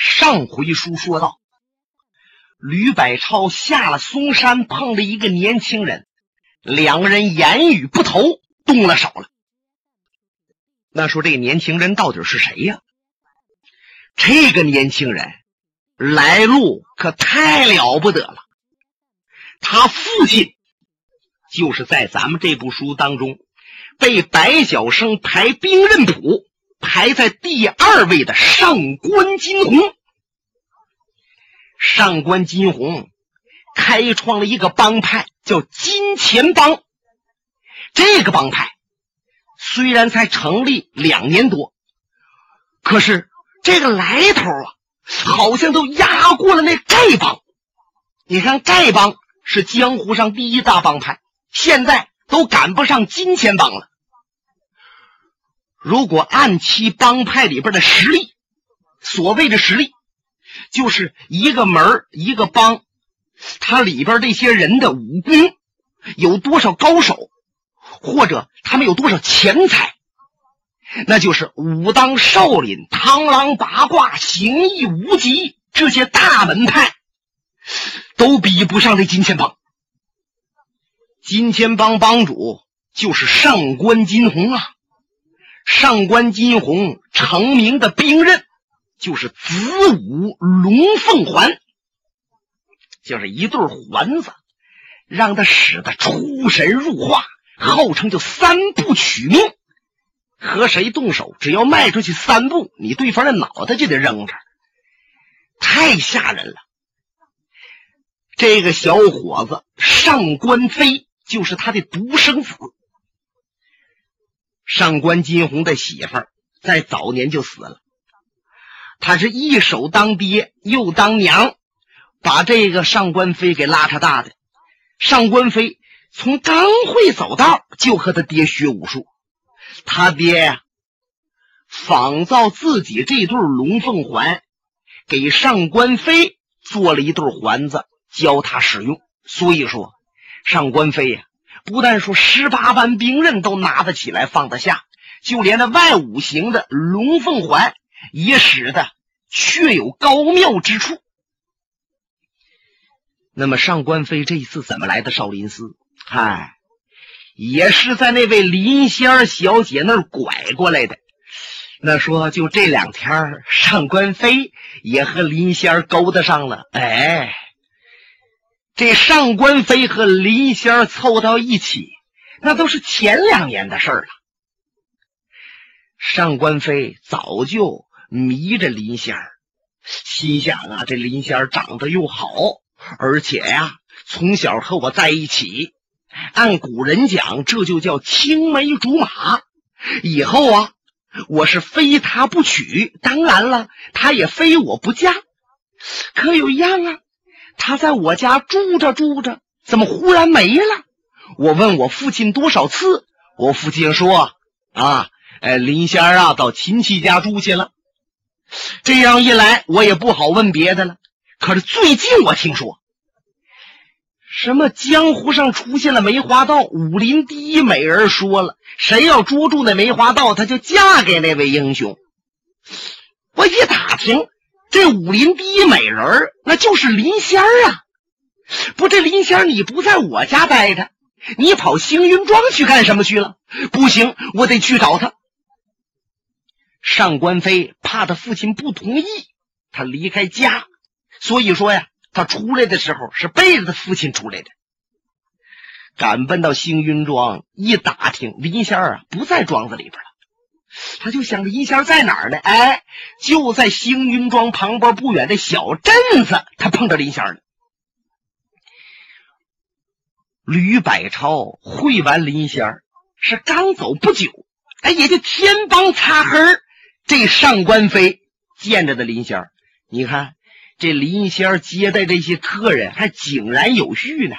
上回书说到，吕百超下了嵩山，碰了一个年轻人，两个人言语不投，动了手了。那说这个年轻人到底是谁呀？这个年轻人来路可太了不得了，他父亲就是在咱们这部书当中被白晓生排兵刃谱。排在第二位的上官金鸿，上官金鸿开创了一个帮派，叫金钱帮。这个帮派虽然才成立两年多，可是这个来头啊，好像都压过了那丐帮。你看，丐帮是江湖上第一大帮派，现在都赶不上金钱帮了。如果按其帮派里边的实力，所谓的实力，就是一个门一个帮，它里边这些人的武功有多少高手，或者他们有多少钱财，那就是武当、少林、螳螂、八卦、形意、无极这些大门派，都比不上这金钱帮。金钱帮帮主就是上官金鸿啊。上官金鸿成名的兵刃就是子午龙凤环，就是一对环子，让他使得出神入化，号称就三步取命。和谁动手，只要迈出去三步，你对方的脑袋就得扔这儿，太吓人了。这个小伙子上官飞就是他的独生子。上官金鸿的媳妇儿在早年就死了，他是一手当爹又当娘，把这个上官飞给拉扯大的。上官飞从刚会走道就和他爹学武术，他爹呀仿造自己这对龙凤环，给上官飞做了一对环子教他使用。所以说，上官飞呀。不但说十八般兵刃都拿得起来放得下，就连那外五行的龙凤环也使得确有高妙之处。那么上官飞这一次怎么来的少林寺？嗨，也是在那位林仙儿小姐那儿拐过来的。那说就这两天，上官飞也和林仙儿勾搭上了。哎。这上官飞和林仙凑到一起，那都是前两年的事了。上官飞早就迷着林仙儿，心想啊，这林仙儿长得又好，而且呀，从小和我在一起。按古人讲，这就叫青梅竹马。以后啊，我是非他不娶，当然了，他也非我不嫁。可有一样啊。他在我家住着住着，怎么忽然没了？我问我父亲多少次，我父亲说：“啊，哎，林仙儿啊，到亲戚家住去了。”这样一来，我也不好问别的了。可是最近我听说，什么江湖上出现了梅花道，武林第一美人说了，谁要捉住那梅花道，他就嫁给那位英雄。我一打听。这武林第一美人那就是林仙儿啊！不，这林仙儿你不在我家待着，你跑星云庄去干什么去了？不行，我得去找他。上官飞怕他父亲不同意，他离开家，所以说呀，他出来的时候是背着他父亲出来的。赶奔到星云庄，一打听，林仙儿啊不在庄子里边了。他就想着林仙在哪儿呢？哎，就在星云庄旁边不远的小镇子，他碰着林仙了。吕百超会完林仙是刚走不久，哎，也就天帮擦黑这上官飞见着的林仙你看这林仙接待这些客人还井然有序呢，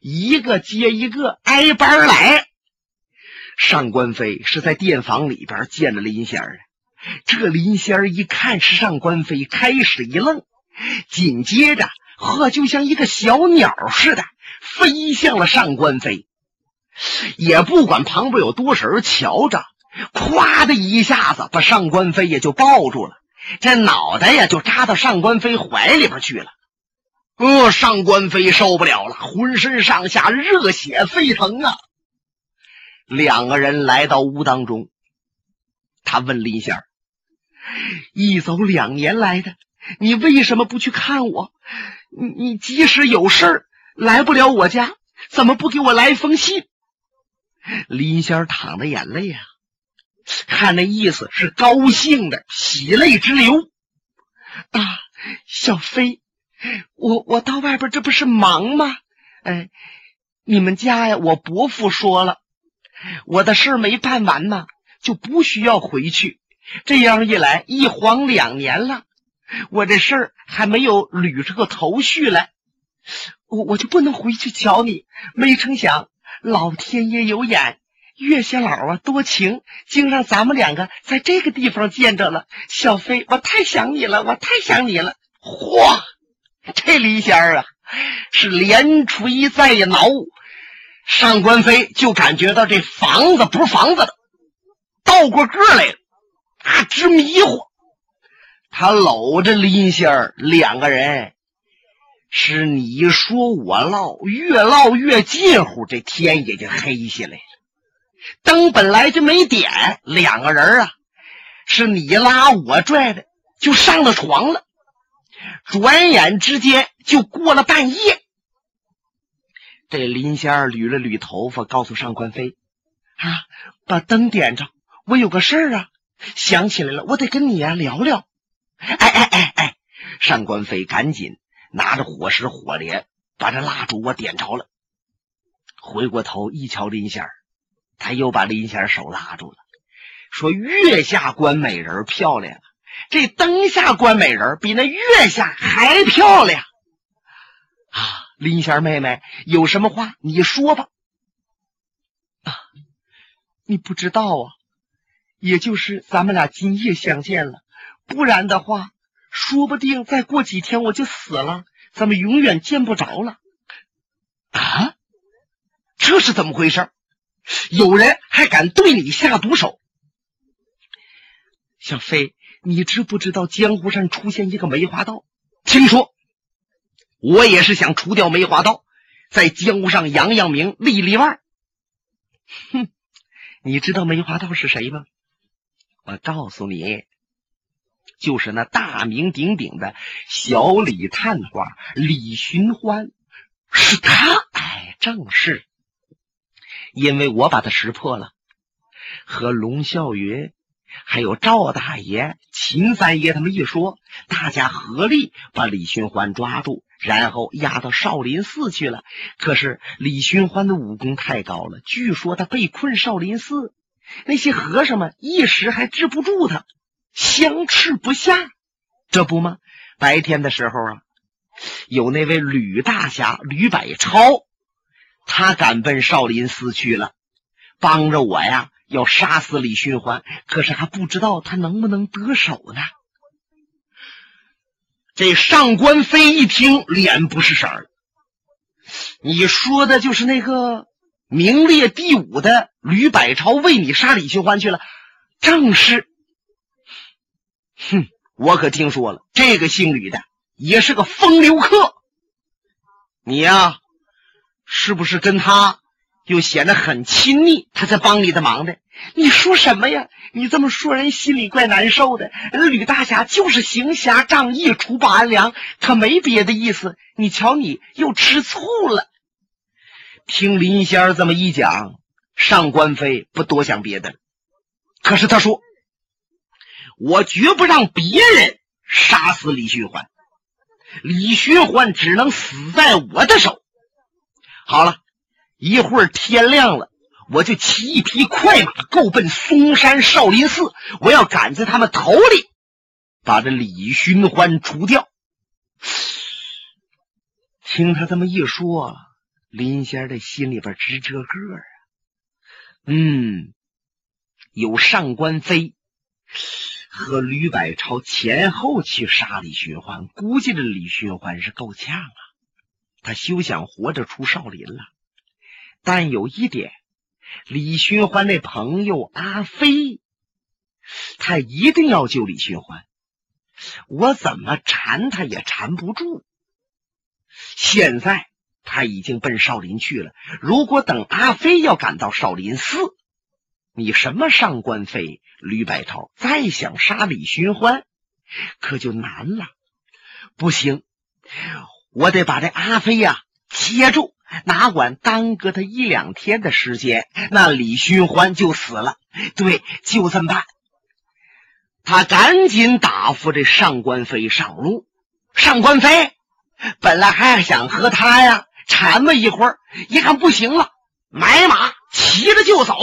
一个接一个挨班来。上官飞是在店房里边见了林仙儿，这林仙儿一看是上官飞，开始一愣，紧接着呵，就像一个小鸟似的飞向了上官飞，也不管旁边有多少人瞧着，咵的一下子把上官飞也就抱住了，这脑袋呀就扎到上官飞怀里边去了。呃，上官飞受不了了，浑身上下热血沸腾啊！两个人来到屋当中，他问林仙儿：“一走两年来的，你为什么不去看我？你你即使有事儿来不了我家，怎么不给我来一封信？”林仙儿淌着眼泪啊，看那意思是高兴的，喜泪直流。啊，小飞，我我到外边这不是忙吗？哎，你们家呀，我伯父说了。我的事没办完呢，就不需要回去。这样一来，一晃两年了，我这事儿还没有捋出个头绪来，我我就不能回去瞧你。没成想，老天爷有眼，月下老啊多情，竟让咱们两个在这个地方见着了。小飞，我太想你了，我太想你了。嚯，这李仙儿啊，是连锤再挠。上官飞就感觉到这房子不是房子的，倒过个来了，啊，直迷糊。他搂着林仙儿，两个人是你说我唠，越唠越近乎，这天也就黑下来了。灯本来就没点，两个人啊，是你拉我拽的，就上了床了。转眼之间就过了半夜。这林仙儿捋了捋头发，告诉上官飞：“啊，把灯点着，我有个事儿啊，想起来了，我得跟你啊聊聊。”哎哎哎哎！上官飞赶紧拿着火石火镰，把这蜡烛我点着了。回过头一瞧林仙儿，他又把林仙儿手拉住了，说：“月下观美人漂亮，这灯下观美人比那月下还漂亮啊！”林仙妹妹，有什么话你说吧。啊，你不知道啊，也就是咱们俩今夜相见了，不然的话，说不定再过几天我就死了，咱们永远见不着了。啊，这是怎么回事？有人还敢对你下毒手？小飞，你知不知道江湖上出现一个梅花道？听说。我也是想除掉梅花道，在江湖上扬扬名、立立腕。哼，你知道梅花道是谁吗？我告诉你，就是那大名鼎鼎的小李探花李寻欢，是他。哎，正是，因为我把他识破了，和龙啸云。还有赵大爷、秦三爷他们一说，大家合力把李寻欢抓住，然后押到少林寺去了。可是李寻欢的武功太高了，据说他被困少林寺，那些和尚们一时还治不住他，相持不下。这不吗？白天的时候啊，有那位吕大侠吕百超，他赶奔少林寺去了，帮着我呀。要杀死李寻欢，可是还不知道他能不能得手呢。这上官飞一听，脸不是色儿。你说的就是那个名列第五的吕百超为你杀李寻欢去了？正是。哼，我可听说了，这个姓吕的也是个风流客。你呀，是不是跟他？又显得很亲密，他才帮你的忙的。你说什么呀？你这么说，人心里怪难受的。吕大侠就是行侠仗义、除暴安良，可没别的意思。你瞧，你又吃醋了。听林仙儿这么一讲，上官飞不多想别的了，可是他说：“我绝不让别人杀死李寻欢，李寻欢只能死在我的手。”好了。一会儿天亮了，我就骑一匹快马，够奔嵩山少林寺。我要赶在他们头里，把这李寻欢除掉。听他这么一说，林仙儿的心里边直折个啊。嗯，有上官飞和吕百超前后去杀李寻欢，估计这李寻欢是够呛啊，他休想活着出少林了。但有一点，李寻欢那朋友阿飞，他一定要救李寻欢。我怎么缠他也缠不住。现在他已经奔少林去了。如果等阿飞要赶到少林寺，你什么上官飞、吕百超再想杀李寻欢，可就难了。不行，我得把这阿飞呀接住，哪管耽搁他一两天的时间，那李寻欢就死了。对，就这么办。他赶紧打发这上官飞上路。上官飞本来还想和他呀缠磨一会儿，一看不行了，买马骑着就走。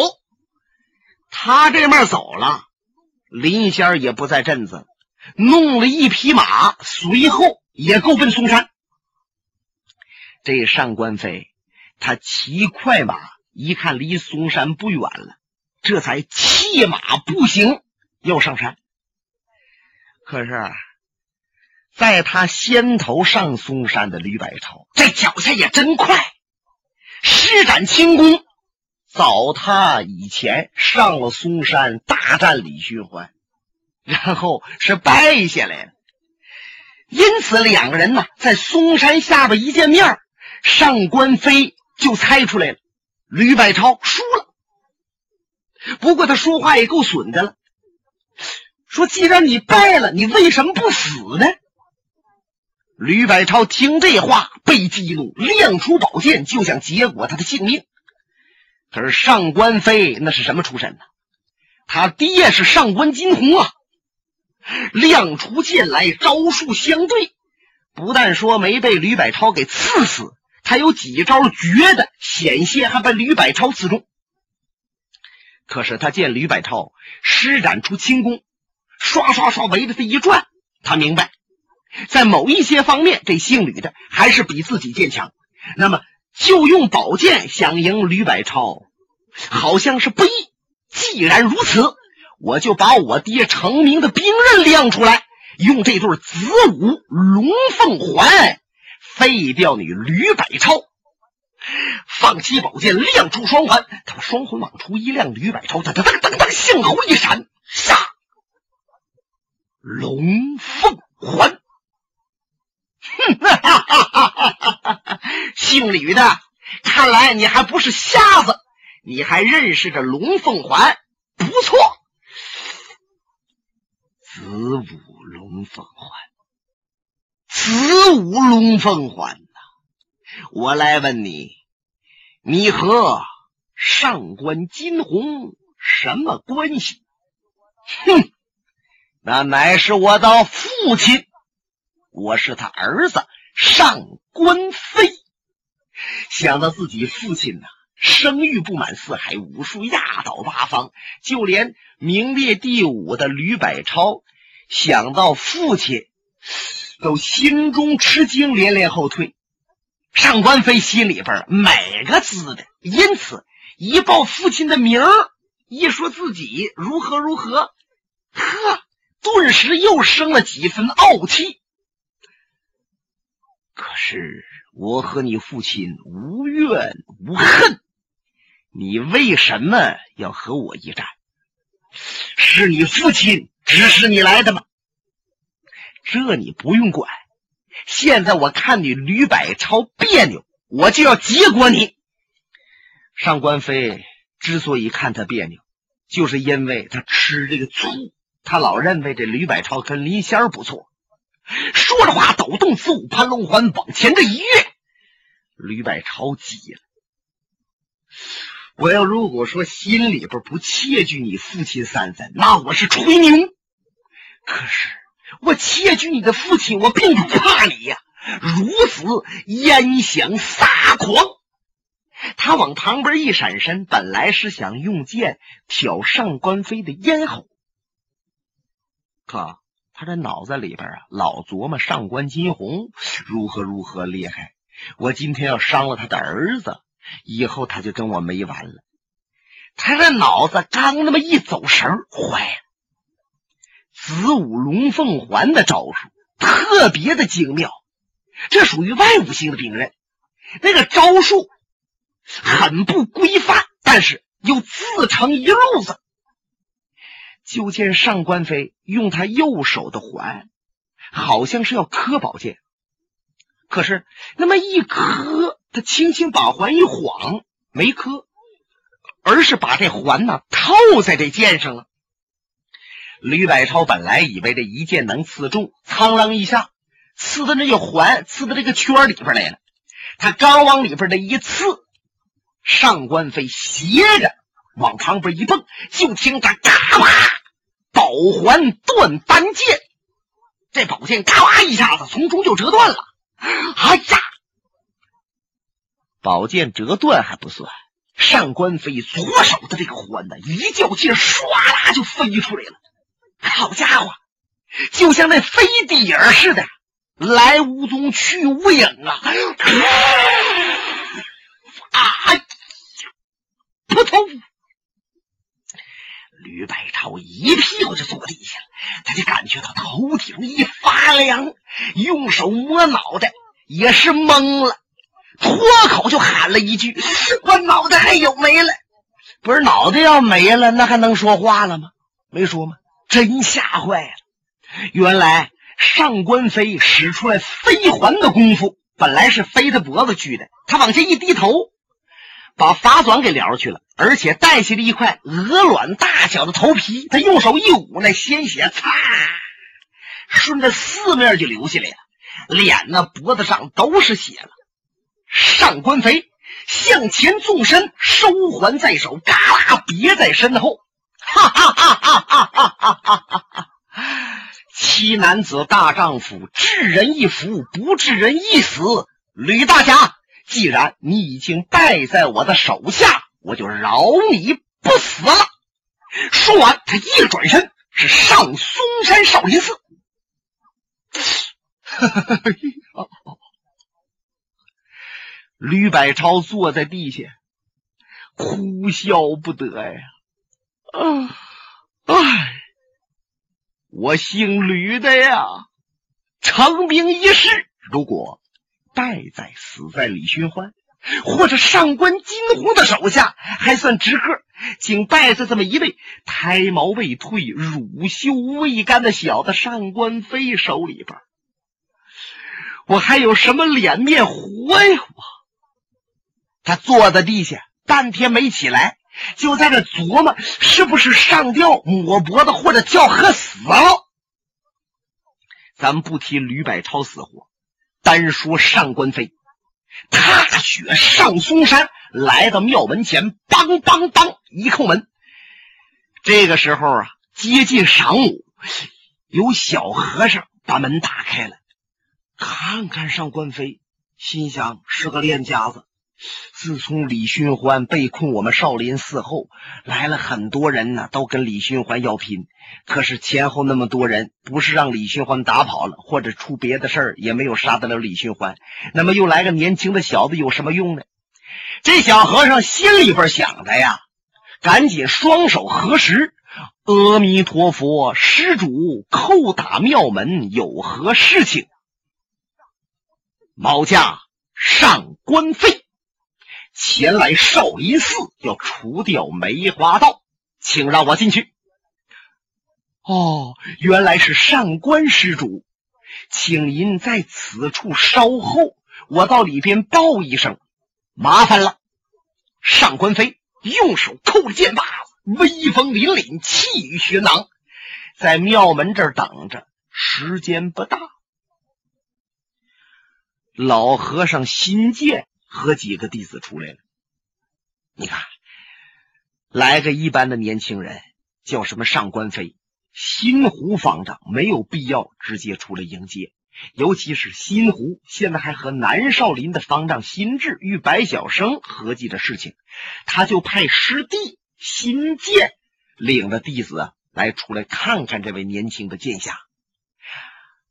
他这面走了，林仙也不在镇子，弄了一匹马，随后也够奔嵩山。这上官飞他骑快马，一看离嵩山不远了，这才弃马步行要上山。可是，在他先头上嵩山的吕百超，这脚下也真快，施展轻功，早他以前上了嵩山大战李寻欢，然后是败下来了。因此，两个人呢在嵩山下边一见面，上官飞就猜出来了，吕百超输了。不过他说话也够损的了。说：“既然你败了，你为什么不死呢？”吕百超听这话被激怒，亮出宝剑就想结果他的性命。可是上官飞那是什么出身呢？他爹是上官金鸿啊！亮出剑来，招数相对，不但说没被吕百超给刺死，他有几招绝的，险些还把吕百超刺中。可是他见吕百超施展出轻功。刷刷刷围着他一转，他明白，在某一些方面，这姓吕的还是比自己坚强。那么，就用宝剑想赢吕百超，好像是不易。既然如此，我就把我爹成名的兵刃亮出来，用这对子午龙凤环废掉你吕百超。放起宝剑，亮出双环，他把双环往出一亮，吕百超噔噔噔噔噔，向后一闪，杀！龙凤环，哼，姓吕的，看来你还不是瞎子，你还认识这龙凤环，不错。子午龙凤环，子午龙凤环呐！我来问你，你和上官金鸿什么关系？哼！那乃是我的父亲，我是他儿子上官飞。想到自己父亲呐，声誉不满四海，武术压倒八方，就连名列第五的吕百超，想到父亲，都心中吃惊，连连后退。上官飞心里边美个滋的，因此一报父亲的名儿，一说自己如何如何，呵。顿时又生了几分傲气。可是我和你父亲无怨无恨，你为什么要和我一战？是你父亲指使你来的吗？这你不用管。现在我看你吕百超别扭，我就要结果你。上官飞之所以看他别扭，就是因为他吃这个醋。他老认为这吕百超跟林仙儿不错，说着话抖动四五盘龙环往前这一跃，吕百超急了。我要如果说心里边不窃惧你父亲三分，那我是吹牛。可是我窃取你的父亲，我并不怕你呀。如此烟想撒狂，他往旁边一闪身，本来是想用剑挑上官飞的咽喉。可他这脑子里边啊，老琢磨上官金鸿如何如何厉害。我今天要伤了他的儿子，以后他就跟我没完了。他这脑子刚那么一走神坏了。子午龙凤环的招数特别的精妙，这属于外五行的兵刃，那个招数很不规范，但是又自成一路子。就见上官飞用他右手的环好像是要磕宝剑。可是那么一磕，他轻轻把环一晃，没磕，而是把这环呢套在这剑上了。吕百超本来以为这一剑能刺中，苍啷一下，刺的那个环刺到这个圈里边来了。他刚往里边这一刺，上官飞斜着往旁边一蹦，就听他咔吧，宝环断单剑，这宝剑咔啦一下子从中就折断了。哎呀！宝剑折断还不算，上官飞左手的这个环呢，一较劲，唰啦就飞出来了。好家伙，就像那飞碟似的，来无踪，去无影啊！啊！扑通！吕百超一屁股就坐地下了，他就感觉到头顶一发凉，用手摸脑袋也是懵了，脱口就喊了一句：“我脑袋还有没了？”不是脑袋要没了，那还能说话了吗？没说吗？真吓坏了！原来上官飞使出来飞环的功夫，本来是飞他脖子去的，他往下一低头。把发转给撩去了，而且带起了一块鹅卵大小的头皮。他用手一捂，那鲜血擦，顺着四面就流下来了，脸呢、脖子上都是血了。上官飞向前纵身，收环在手，嘎啦别在身后。哈哈哈哈哈哈，七男子大丈夫，治人一福，不治人一死。吕大侠，既然你已经败在我的手下，我就饶你不死了。说完他一转身，是上嵩山少林寺。哈哈哈，吕百超坐在地下。哭笑不得呀。啊，哎，我姓吕的呀，成名一世，如果……败在死在李寻欢或者上官金鸿的手下还算值个，竟败在这么一位胎毛未退、乳臭未干的小子上官飞手里边，我还有什么脸面活呀？我他坐在地下半天没起来，就在这琢磨是不是上吊抹脖子或者叫喝死了。咱们不提吕百超死活。单说上官飞，踏雪上嵩山，来到庙门前，梆梆梆一叩门。这个时候啊，接近晌午，有小和尚把门打开了，看看上官飞，心想是个练家子。自从李寻欢被困我们少林寺后，来了很多人呢，都跟李寻欢要拼。可是前后那么多人，不是让李寻欢打跑了，或者出别的事儿，也没有杀得了李寻欢。那么又来个年轻的小子，有什么用呢？这小和尚心里边想的呀，赶紧双手合十：“阿弥陀佛，施主叩打庙门，有何事情？”毛家上官飞。前来少林寺要除掉梅花道，请让我进去。哦，原来是上官施主，请您在此处稍候，我到里边报一声，麻烦了。上官飞用手扣着剑把子，威风凛凛，气宇轩昂，在庙门这儿等着。时间不大，老和尚新建。和几个弟子出来了，你看，来个一般的年轻人，叫什么上官飞，新湖方丈没有必要直接出来迎接，尤其是新湖现在还和南少林的方丈新智与白晓生合计的事情，他就派师弟新剑领着弟子来出来看看这位年轻的剑侠。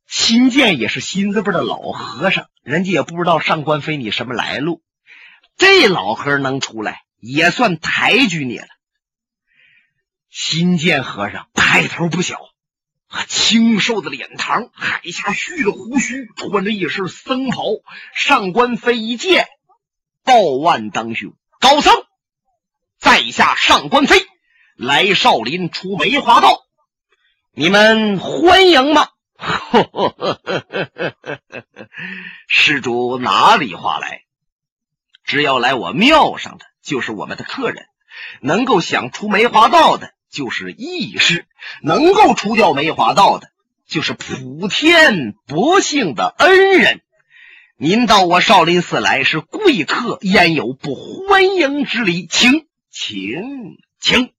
新建也是新字辈的老和尚，人家也不知道上官飞你什么来路。这老和尚能出来，也算抬举你了。新建和尚派头不小，啊，清瘦的脸庞，海下蓄着胡须，穿着一身僧袍。上官飞一见，报万当兄，高僧，在下上官飞，来少林出梅花道，你们欢迎吗？施主哪里话来？只要来我庙上的，就是我们的客人；能够想出梅花道的，就是义士；能够除掉梅花道的，就是普天不幸的恩人。您到我少林寺来是贵客，焉有不欢迎之理？请，请，请。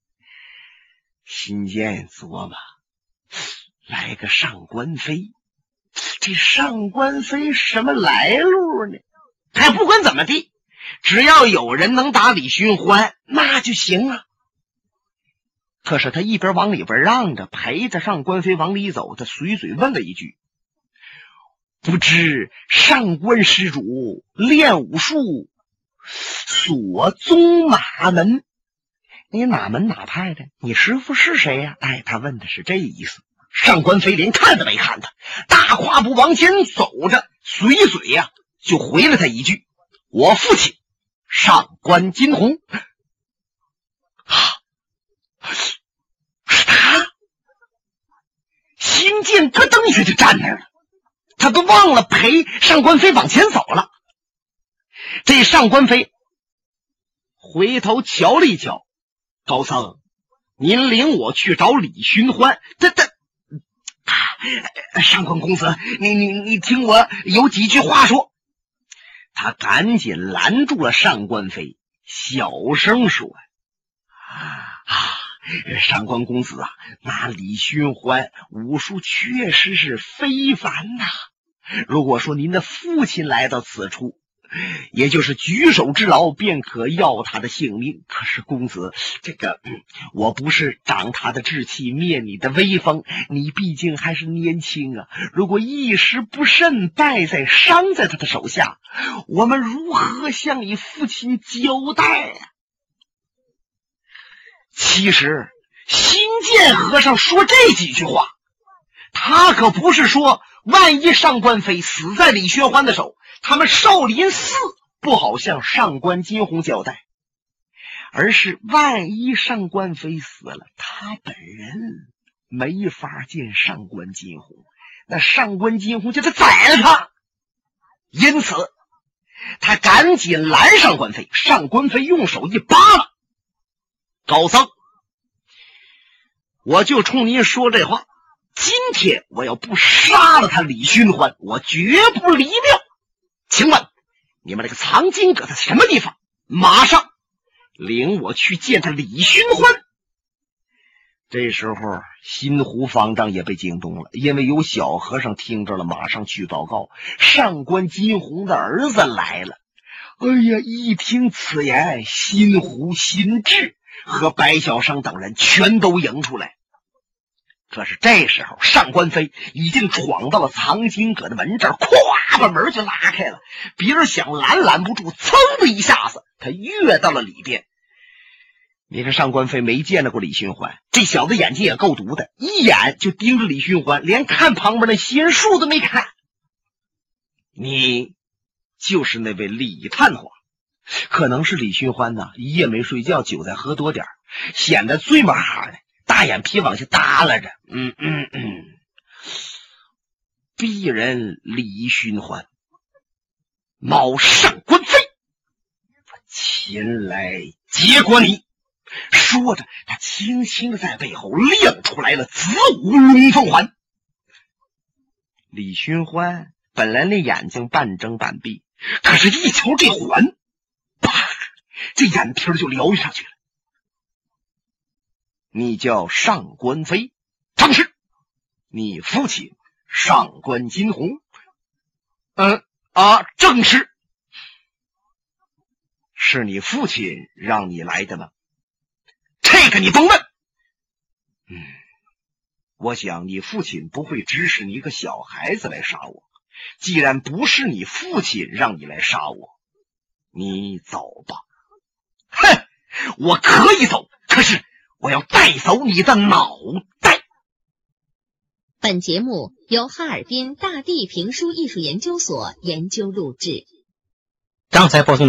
心间琢磨，来个上官飞，这上官飞什么来路呢？哎，不管怎么地，只要有人能打李寻欢，那就行啊。可是他一边往里边让着，陪着上官飞往里走，他随嘴问了一句。不知上官施主练武术所宗马门，你哪门哪派的？你师傅是谁呀？哎，他问的是这意思。上官飞连看都没看他，大跨步往前走着，随嘴呀就回了他一句：“我父亲上官金鸿。”啊，是他，心剑咯噔一下就站那儿了。他都忘了陪上官飞往前走了。这上官飞回头瞧了一瞧，高僧，您领我去找李寻欢。他他，上官公子，你你你听我有几句话说。他赶紧拦住了上官飞，小声说：“啊，上官公子啊，那李寻欢武术确实是非凡呐。”如果说您的父亲来到此处，也就是举手之劳，便可要他的性命。可是公子，这个我不是长他的志气，灭你的威风。你毕竟还是年轻啊，如果一时不慎败在伤在他的手下，我们如何向你父亲交代啊？其实，新建和尚说这几句话，他可不是说。万一上官飞死在李寻欢的手，他们少林寺不好向上官金鸿交代；而是万一上官飞死了，他本人没法见上官金鸿，那上官金鸿就得宰了他。因此，他赶紧拦上官飞。上官飞用手一扒拉，高僧，我就冲您说这话。今天我要不杀了他李寻欢，我绝不离庙。请问你们那个藏经阁在什么地方？马上领我去见他李寻欢。这时候，新湖方丈也被惊动了，因为有小和尚听着了，马上去报告：上官金鸿的儿子来了。哎呀！一听此言，新湖、新智和白小生等人全都迎出来。可是这时候，上官飞已经闯到了藏经阁的门这儿，咵把门就拉开了。别人想拦拦不住，噌的一下子，他跃到了里边。你看，上官飞没见到过李寻欢，这小子眼睛也够毒的，一眼就盯着李寻欢，连看旁边的仙树都没看。你就是那位李探花，可能是李寻欢呐，一夜没睡觉，酒再喝多点显得醉麻哈的。大眼皮往下耷拉着，嗯嗯嗯，鄙人李寻欢，冒上官飞，我前来结果你。说着，他轻轻的在背后亮出来了子午龙凤环。李寻欢本来那眼睛半睁半闭，可是一瞧这环，啪，这眼皮就撩上去了。你叫上官飞，正是。你父亲上官金鸿，嗯啊，正是。是你父亲让你来的吗？这个你甭问。嗯，我想你父亲不会指使你一个小孩子来杀我。既然不是你父亲让你来杀我，你走吧。哼，我可以走，可是。我要带走你的脑袋。本节目由哈尔滨大地评书艺术研究所研究录制。刚才播送的是。